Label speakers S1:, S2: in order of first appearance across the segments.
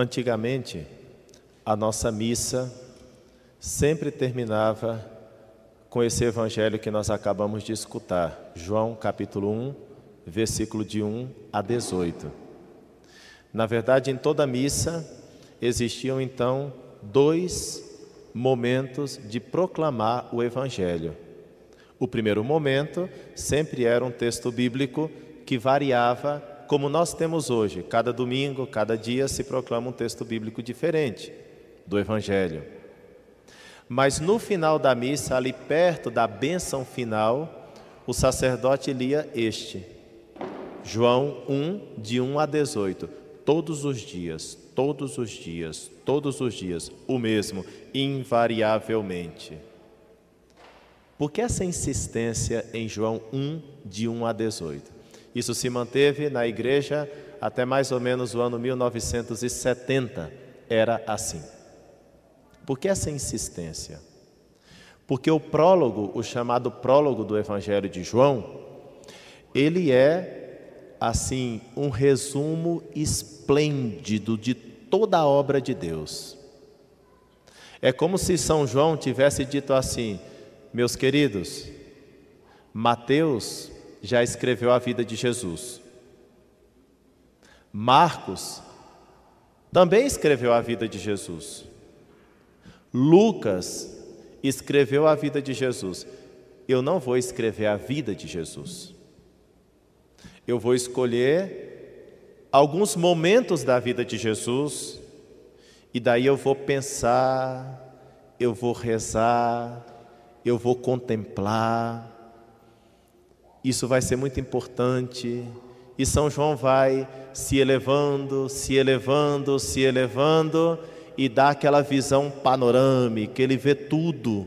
S1: Antigamente, a nossa missa sempre terminava com esse evangelho que nós acabamos de escutar, João capítulo 1, versículo de 1 a 18. Na verdade, em toda missa existiam então dois momentos de proclamar o evangelho. O primeiro momento sempre era um texto bíblico que variava como nós temos hoje. Cada domingo, cada dia se proclama um texto bíblico diferente do Evangelho. Mas no final da missa, ali perto da bênção final, o sacerdote lia este, João 1, de 1 a 18. Todos os dias, todos os dias, todos os dias, o mesmo, invariavelmente. Por que essa insistência em João 1, de 1 a 18? Isso se manteve na igreja até mais ou menos o ano 1970. Era assim. Por que essa insistência? Porque o prólogo, o chamado prólogo do Evangelho de João, ele é, assim, um resumo esplêndido de toda a obra de Deus. É como se São João tivesse dito assim: meus queridos, Mateus já escreveu a vida de Jesus. Marcos também escreveu a vida de Jesus. Lucas escreveu a vida de Jesus. Eu não vou escrever a vida de Jesus. Eu vou escolher alguns momentos da vida de Jesus e daí eu vou pensar, eu vou rezar, eu vou contemplar isso vai ser muito importante. E São João vai se elevando, se elevando, se elevando e dá aquela visão panorâmica, ele vê tudo.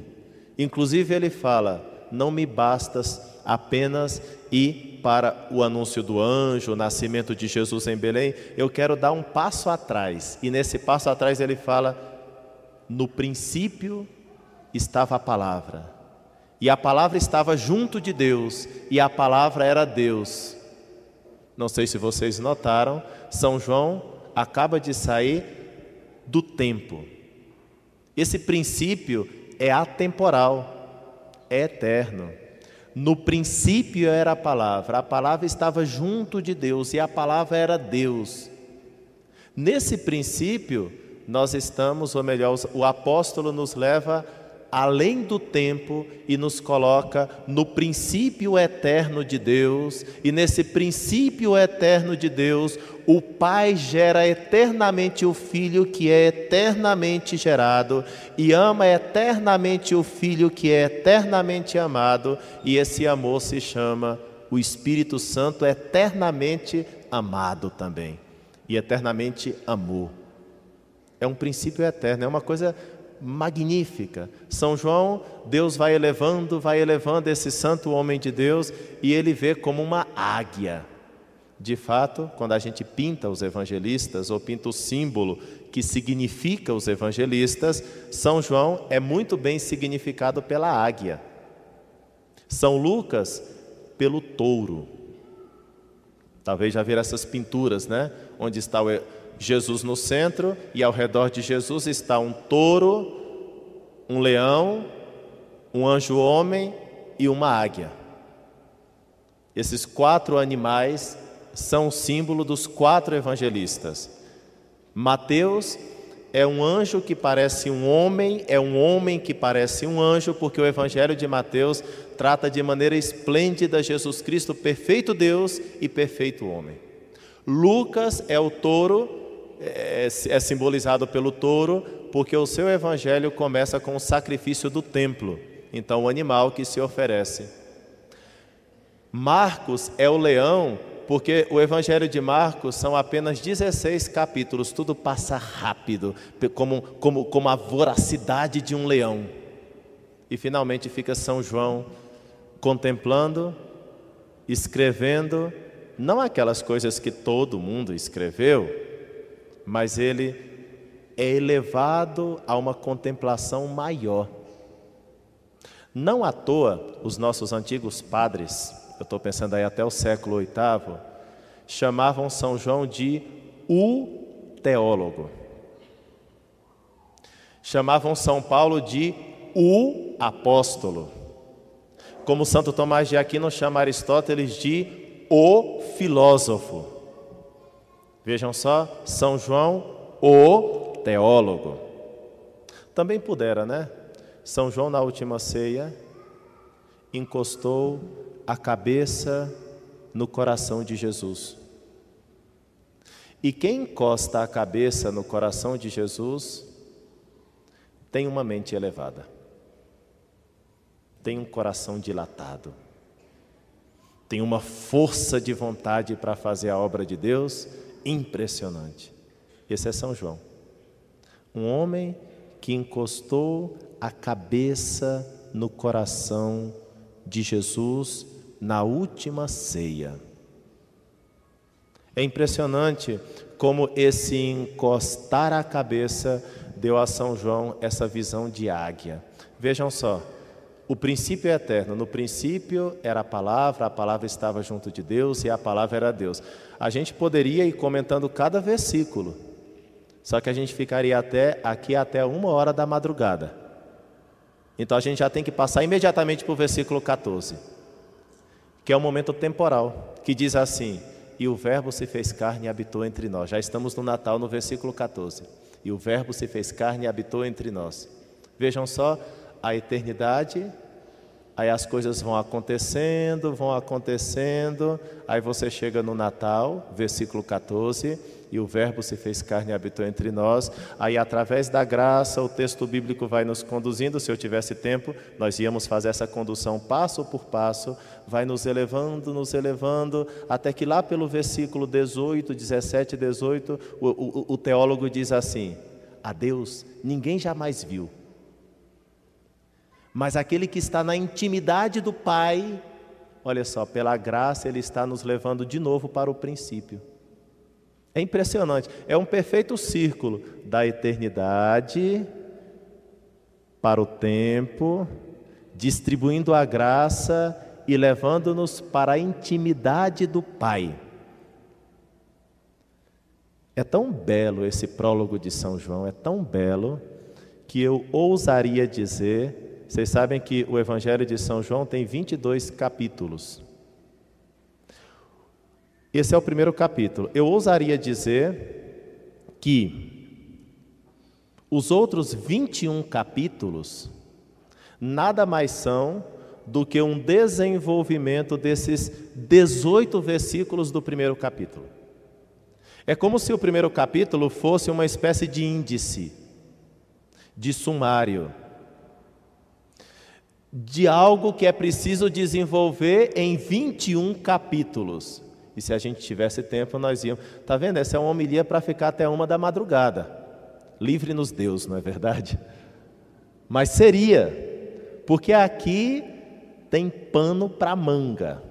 S1: Inclusive ele fala: "Não me bastas apenas ir para o anúncio do anjo, o nascimento de Jesus em Belém, eu quero dar um passo atrás". E nesse passo atrás ele fala: "No princípio estava a palavra, e a palavra estava junto de Deus, e a palavra era Deus. Não sei se vocês notaram, São João acaba de sair do tempo. Esse princípio é atemporal, é eterno. No princípio era a palavra, a palavra estava junto de Deus e a palavra era Deus. Nesse princípio, nós estamos, ou melhor, o apóstolo nos leva além do tempo e nos coloca no princípio eterno de Deus, e nesse princípio eterno de Deus, o Pai gera eternamente o Filho que é eternamente gerado, e ama eternamente o Filho que é eternamente amado, e esse amor se chama o Espírito Santo eternamente amado também, e eternamente amor. É um princípio eterno, é uma coisa magnífica. São João, Deus vai elevando, vai elevando esse santo homem de Deus e ele vê como uma águia. De fato, quando a gente pinta os evangelistas ou pinta o símbolo que significa os evangelistas, São João é muito bem significado pela águia. São Lucas, pelo touro. Talvez já viram essas pinturas, né? Onde está o Jesus no centro e ao redor de Jesus está um touro, um leão, um anjo homem e uma águia. Esses quatro animais são o símbolo dos quatro evangelistas. Mateus é um anjo que parece um homem, é um homem que parece um anjo, porque o Evangelho de Mateus trata de maneira esplêndida Jesus Cristo, perfeito Deus e perfeito homem. Lucas é o touro é, é simbolizado pelo touro, porque o seu evangelho começa com o sacrifício do templo, então o animal que se oferece. Marcos é o leão, porque o evangelho de Marcos são apenas 16 capítulos, tudo passa rápido, como, como, como a voracidade de um leão. E finalmente fica São João contemplando, escrevendo, não aquelas coisas que todo mundo escreveu, mas ele é elevado a uma contemplação maior. Não à toa, os nossos antigos padres, eu estou pensando aí até o século VIII, chamavam São João de o teólogo. Chamavam São Paulo de o apóstolo. Como Santo Tomás de Aquino chama Aristóteles de o filósofo. Vejam só, São João, o teólogo. Também pudera, né? São João, na última ceia, encostou a cabeça no coração de Jesus. E quem encosta a cabeça no coração de Jesus tem uma mente elevada, tem um coração dilatado, tem uma força de vontade para fazer a obra de Deus impressionante. Esse é São João, um homem que encostou a cabeça no coração de Jesus na última ceia. É impressionante como esse encostar a cabeça deu a São João essa visão de águia. Vejam só, o princípio é eterno. No princípio era a palavra, a palavra estava junto de Deus e a palavra era Deus. A gente poderia ir comentando cada versículo, só que a gente ficaria até aqui até uma hora da madrugada. Então a gente já tem que passar imediatamente para o versículo 14, que é o momento temporal, que diz assim: E o Verbo se fez carne e habitou entre nós. Já estamos no Natal, no versículo 14. E o Verbo se fez carne e habitou entre nós. Vejam só a eternidade Aí as coisas vão acontecendo, vão acontecendo, aí você chega no Natal, versículo 14, e o Verbo se fez carne e habitou entre nós. Aí, através da graça, o texto bíblico vai nos conduzindo. Se eu tivesse tempo, nós íamos fazer essa condução passo por passo, vai nos elevando, nos elevando, até que lá pelo versículo 18, 17 e 18, o, o, o teólogo diz assim: A Deus ninguém jamais viu mas aquele que está na intimidade do Pai, olha só, pela graça ele está nos levando de novo para o princípio. É impressionante, é um perfeito círculo da eternidade para o tempo, distribuindo a graça e levando-nos para a intimidade do Pai. É tão belo esse prólogo de São João, é tão belo, que eu ousaria dizer vocês sabem que o Evangelho de São João tem 22 capítulos. Esse é o primeiro capítulo. Eu ousaria dizer que os outros 21 capítulos nada mais são do que um desenvolvimento desses 18 versículos do primeiro capítulo. É como se o primeiro capítulo fosse uma espécie de índice, de sumário de algo que é preciso desenvolver em 21 capítulos. E se a gente tivesse tempo, nós íamos. Está vendo? Essa é uma homilia para ficar até uma da madrugada. Livre-nos Deus, não é verdade? Mas seria, porque aqui tem pano para manga.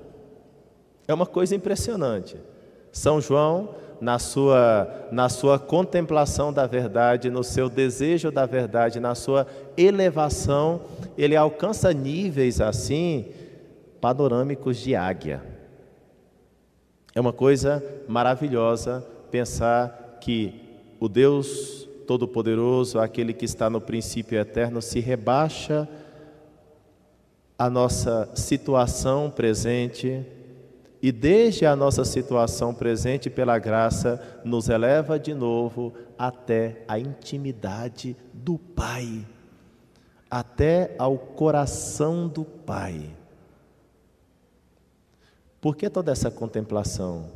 S1: É uma coisa impressionante. São João na sua, na sua contemplação da verdade, no seu desejo da verdade, na sua elevação, ele alcança níveis assim panorâmicos de águia. É uma coisa maravilhosa pensar que o Deus Todo-Poderoso, aquele que está no princípio eterno, se rebaixa a nossa situação presente e desde a nossa situação presente pela graça, nos eleva de novo até a intimidade do Pai, até ao coração do Pai. Por que toda essa contemplação?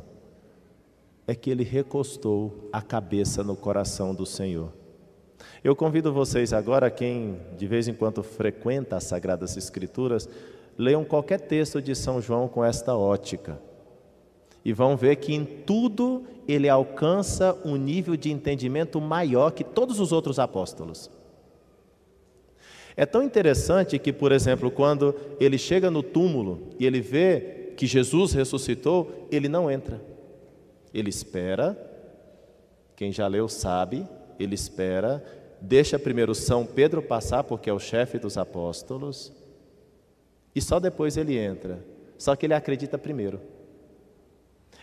S1: É que ele recostou a cabeça no coração do Senhor. Eu convido vocês agora, quem de vez em quando frequenta as Sagradas Escrituras, leiam qualquer texto de São João com esta ótica. E vão ver que em tudo ele alcança um nível de entendimento maior que todos os outros apóstolos. É tão interessante que, por exemplo, quando ele chega no túmulo e ele vê que Jesus ressuscitou, ele não entra. Ele espera, quem já leu sabe, ele espera, deixa primeiro São Pedro passar, porque é o chefe dos apóstolos, e só depois ele entra. Só que ele acredita primeiro.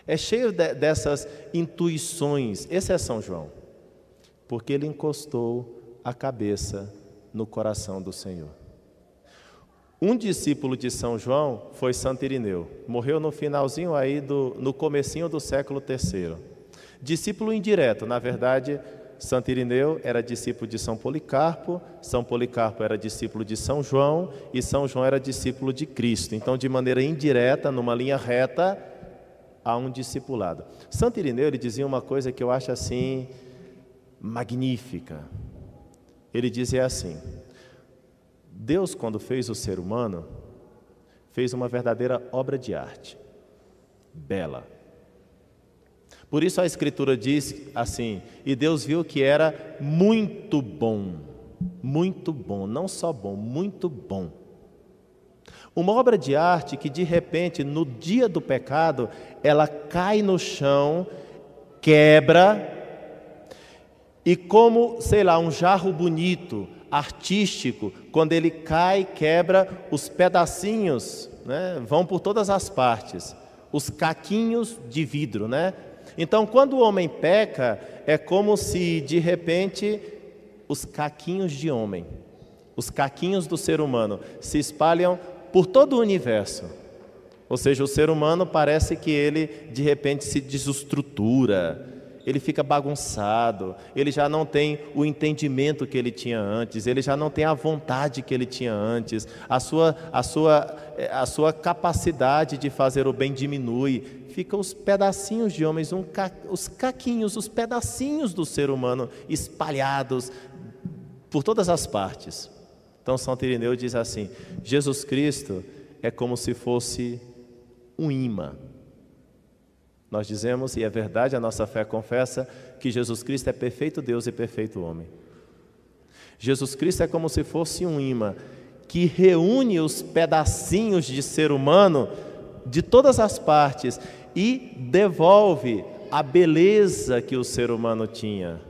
S1: É cheio de, dessas intuição. Esse é São João, porque ele encostou a cabeça no coração do Senhor. Um discípulo de São João foi Santo Irineu. Morreu no finalzinho aí do no comecinho do século III. Discípulo indireto, na verdade, Santo Irineu era discípulo de São Policarpo, São Policarpo era discípulo de São João e São João era discípulo de Cristo. Então, de maneira indireta, numa linha reta, há um discipulado. Santo Irineu ele dizia uma coisa que eu acho assim magnífica. Ele dizia assim: Deus, quando fez o ser humano, fez uma verdadeira obra de arte, bela. Por isso a Escritura diz assim: e Deus viu que era muito bom, muito bom, não só bom, muito bom. Uma obra de arte que de repente, no dia do pecado, ela cai no chão, quebra, e como, sei lá, um jarro bonito, artístico, quando ele cai, quebra, os pedacinhos né, vão por todas as partes, os caquinhos de vidro, né? Então, quando o homem peca, é como se de repente os caquinhos de homem, os caquinhos do ser humano, se espalham por todo o universo. Ou seja, o ser humano parece que ele de repente se desestrutura, ele fica bagunçado, ele já não tem o entendimento que ele tinha antes, ele já não tem a vontade que ele tinha antes, a sua, a sua, eh, a sua capacidade de fazer o bem diminui, ficam os pedacinhos de homens, um ca, os caquinhos, os pedacinhos do ser humano espalhados por todas as partes. Então, São Irineu diz assim: Jesus Cristo é como se fosse um imã nós dizemos, e é verdade, a nossa fé confessa, que Jesus Cristo é perfeito Deus e perfeito homem. Jesus Cristo é como se fosse um imã que reúne os pedacinhos de ser humano de todas as partes e devolve a beleza que o ser humano tinha.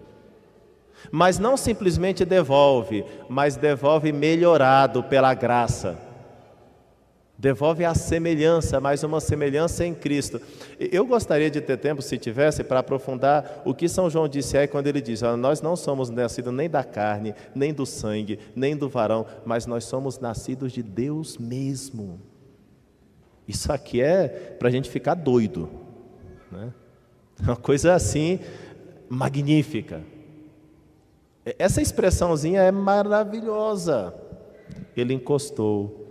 S1: Mas não simplesmente devolve, mas devolve melhorado pela graça. Devolve a semelhança, mais uma semelhança em Cristo. Eu gostaria de ter tempo, se tivesse, para aprofundar o que São João disse aí quando ele diz: Nós não somos nascidos nem da carne, nem do sangue, nem do varão, mas nós somos nascidos de Deus mesmo. Isso aqui é para a gente ficar doido, né? uma coisa assim magnífica. Essa expressãozinha é maravilhosa. Ele encostou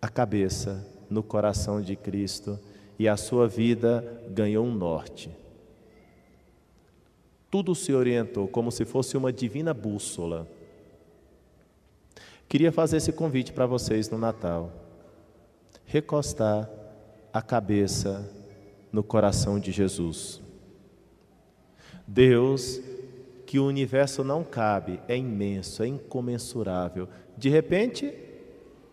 S1: a cabeça no coração de Cristo e a sua vida ganhou um norte. Tudo se orientou como se fosse uma divina bússola. Queria fazer esse convite para vocês no Natal. Recostar a cabeça no coração de Jesus. Deus, que o universo não cabe, é imenso, é incomensurável. De repente,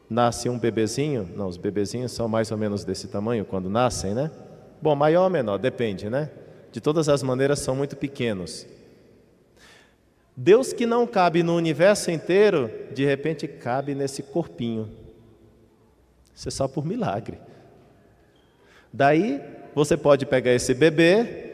S1: nasce um bebezinho, não, os bebezinhos são mais ou menos desse tamanho quando nascem, né? Bom, maior ou menor, depende, né? De todas as maneiras são muito pequenos. Deus que não cabe no universo inteiro, de repente cabe nesse corpinho. Isso é só por milagre. Daí você pode pegar esse bebê,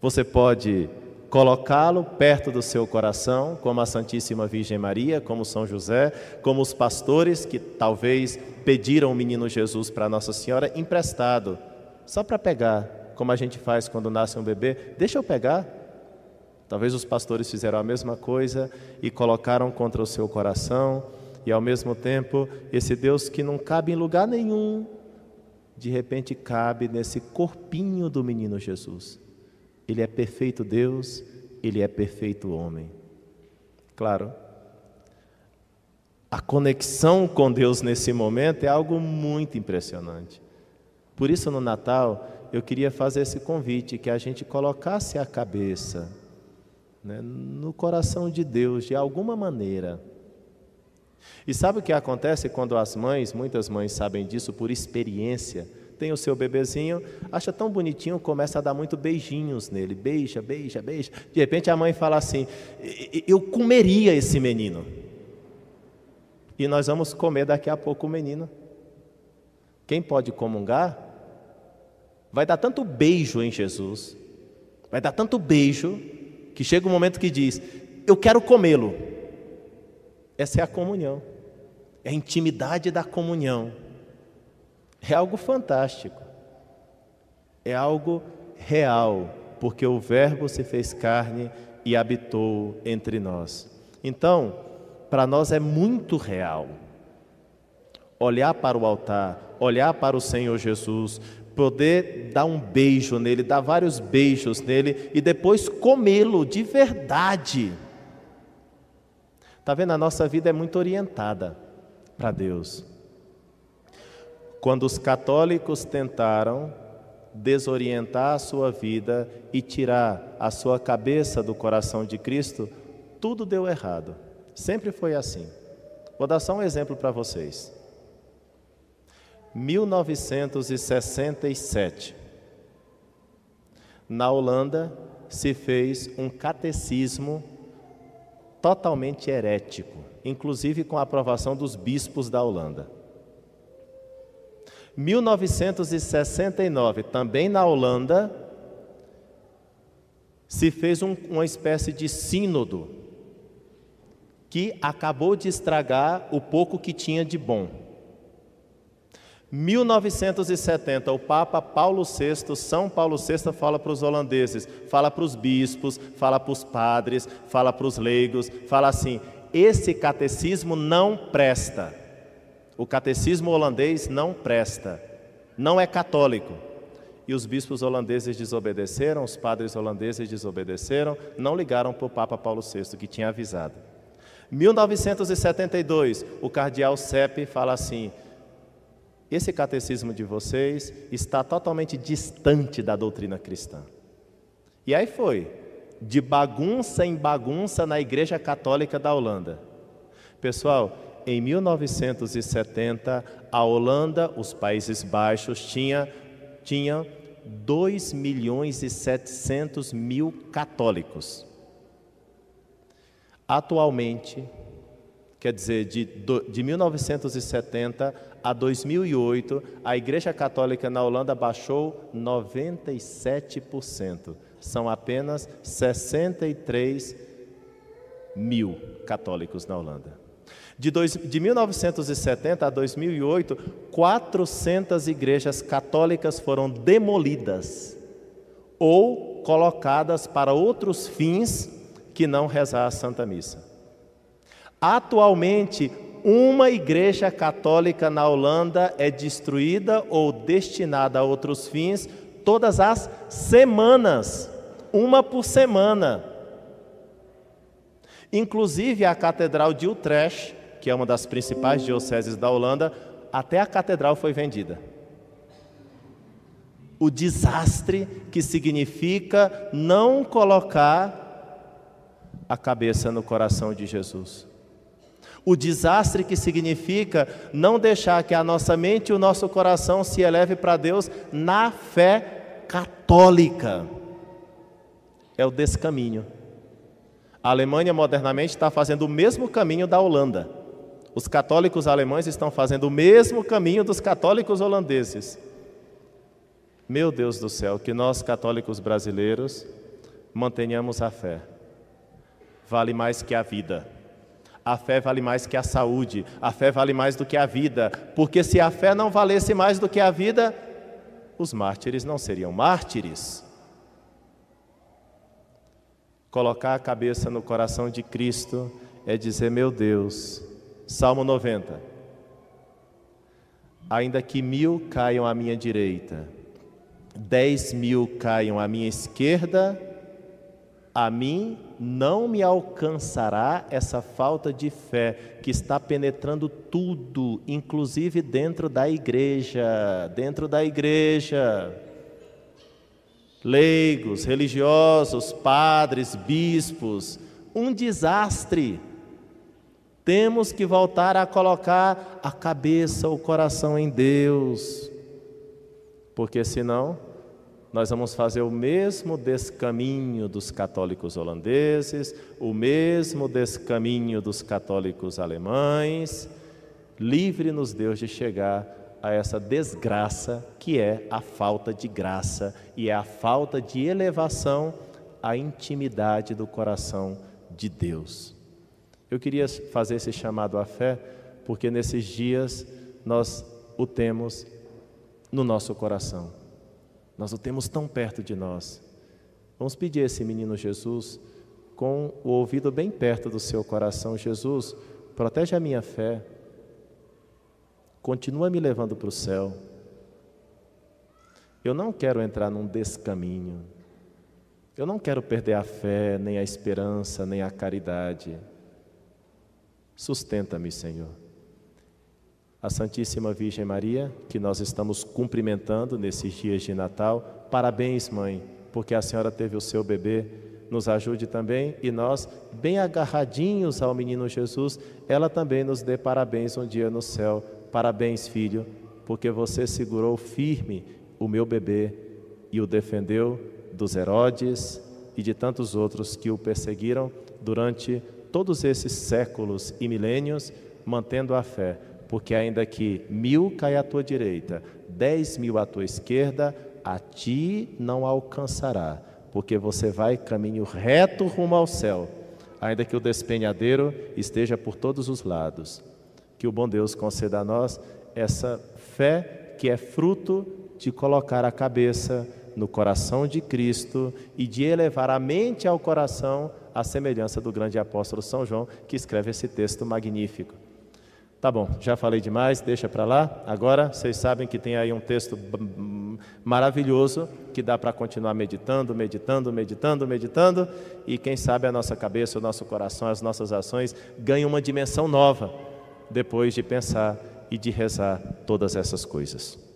S1: você pode colocá-lo perto do seu coração, como a Santíssima Virgem Maria, como São José, como os pastores que talvez pediram o menino Jesus para Nossa Senhora emprestado, só para pegar, como a gente faz quando nasce um bebê, deixa eu pegar. Talvez os pastores fizeram a mesma coisa e colocaram contra o seu coração, e ao mesmo tempo, esse Deus que não cabe em lugar nenhum, de repente cabe nesse corpinho do menino Jesus. Ele é perfeito Deus, ele é perfeito homem. Claro, a conexão com Deus nesse momento é algo muito impressionante. Por isso, no Natal, eu queria fazer esse convite: que a gente colocasse a cabeça né, no coração de Deus, de alguma maneira. E sabe o que acontece quando as mães, muitas mães sabem disso por experiência, tem o seu bebezinho, acha tão bonitinho, começa a dar muito beijinhos nele, beija, beija, beija. De repente a mãe fala assim: Eu comeria esse menino. E nós vamos comer daqui a pouco o menino. Quem pode comungar, vai dar tanto beijo em Jesus, vai dar tanto beijo, que chega um momento que diz: Eu quero comê-lo. Essa é a comunhão, é a intimidade da comunhão. É algo fantástico, é algo real, porque o Verbo se fez carne e habitou entre nós. Então, para nós é muito real olhar para o altar, olhar para o Senhor Jesus, poder dar um beijo nele, dar vários beijos nele e depois comê-lo de verdade. Está vendo? A nossa vida é muito orientada para Deus. Quando os católicos tentaram desorientar a sua vida e tirar a sua cabeça do coração de Cristo, tudo deu errado. Sempre foi assim. Vou dar só um exemplo para vocês. 1967, na Holanda, se fez um catecismo totalmente herético, inclusive com a aprovação dos bispos da Holanda. 1969, também na Holanda, se fez um, uma espécie de sínodo que acabou de estragar o pouco que tinha de bom. 1970, o Papa Paulo VI, São Paulo VI, fala para os holandeses, fala para os bispos, fala para os padres, fala para os leigos, fala assim: esse catecismo não presta. O catecismo holandês não presta, não é católico. E os bispos holandeses desobedeceram, os padres holandeses desobedeceram, não ligaram para o Papa Paulo VI, que tinha avisado. 1972, o cardeal Sepp fala assim: esse catecismo de vocês está totalmente distante da doutrina cristã. E aí foi, de bagunça em bagunça na Igreja Católica da Holanda. Pessoal, em 1970, a Holanda, os Países Baixos, tinha, tinha 2 milhões e 700 mil católicos. Atualmente, quer dizer, de, de 1970 a 2008, a Igreja Católica na Holanda baixou 97%. São apenas 63 mil católicos na Holanda. De, dois, de 1970 a 2008, 400 igrejas católicas foram demolidas ou colocadas para outros fins que não rezar a Santa Missa. Atualmente, uma igreja católica na Holanda é destruída ou destinada a outros fins todas as semanas, uma por semana. Inclusive a Catedral de Utrecht, que é uma das principais dioceses da Holanda, até a catedral foi vendida. O desastre que significa não colocar a cabeça no coração de Jesus o desastre que significa não deixar que a nossa mente e o nosso coração se eleve para Deus na fé católica. É o descaminho. A Alemanha modernamente está fazendo o mesmo caminho da Holanda. Os católicos alemães estão fazendo o mesmo caminho dos católicos holandeses. Meu Deus do céu, que nós católicos brasileiros mantenhamos a fé. Vale mais que a vida. A fé vale mais que a saúde, a fé vale mais do que a vida, porque se a fé não valesse mais do que a vida, os mártires não seriam mártires. Colocar a cabeça no coração de Cristo é dizer: Meu Deus, Salmo 90. Ainda que mil caiam à minha direita, dez mil caiam à minha esquerda, a mim não me alcançará essa falta de fé que está penetrando tudo, inclusive dentro da igreja, dentro da igreja. Leigos, religiosos, padres, bispos, um desastre. Temos que voltar a colocar a cabeça, o coração em Deus, porque senão nós vamos fazer o mesmo descaminho dos católicos holandeses, o mesmo descaminho dos católicos alemães. Livre-nos, Deus, de chegar a essa desgraça que é a falta de graça e é a falta de elevação a intimidade do coração de Deus. Eu queria fazer esse chamado à fé, porque nesses dias nós o temos no nosso coração. Nós o temos tão perto de nós. Vamos pedir a esse menino Jesus, com o ouvido bem perto do seu coração: Jesus, protege a minha fé, continua me levando para o céu. Eu não quero entrar num descaminho. Eu não quero perder a fé, nem a esperança, nem a caridade. Sustenta-me, Senhor. A Santíssima Virgem Maria, que nós estamos cumprimentando nesses dias de Natal, parabéns, mãe, porque a senhora teve o seu bebê. Nos ajude também e nós, bem agarradinhos ao menino Jesus, ela também nos dê parabéns um dia no céu. Parabéns, filho, porque você segurou firme o meu bebê e o defendeu dos Herodes e de tantos outros que o perseguiram durante todos esses séculos e milênios, mantendo a fé, porque ainda que mil caia à tua direita, dez mil à tua esquerda, a ti não alcançará, porque você vai caminho reto rumo ao céu, ainda que o despenhadeiro esteja por todos os lados. Que o bom Deus conceda a nós essa fé que é fruto de colocar a cabeça no coração de Cristo e de elevar a mente ao coração à semelhança do grande apóstolo São João, que escreve esse texto magnífico. Tá bom, já falei demais, deixa para lá. Agora vocês sabem que tem aí um texto maravilhoso que dá para continuar meditando, meditando, meditando, meditando, e quem sabe a nossa cabeça, o nosso coração, as nossas ações ganham uma dimensão nova depois de pensar e de rezar todas essas coisas.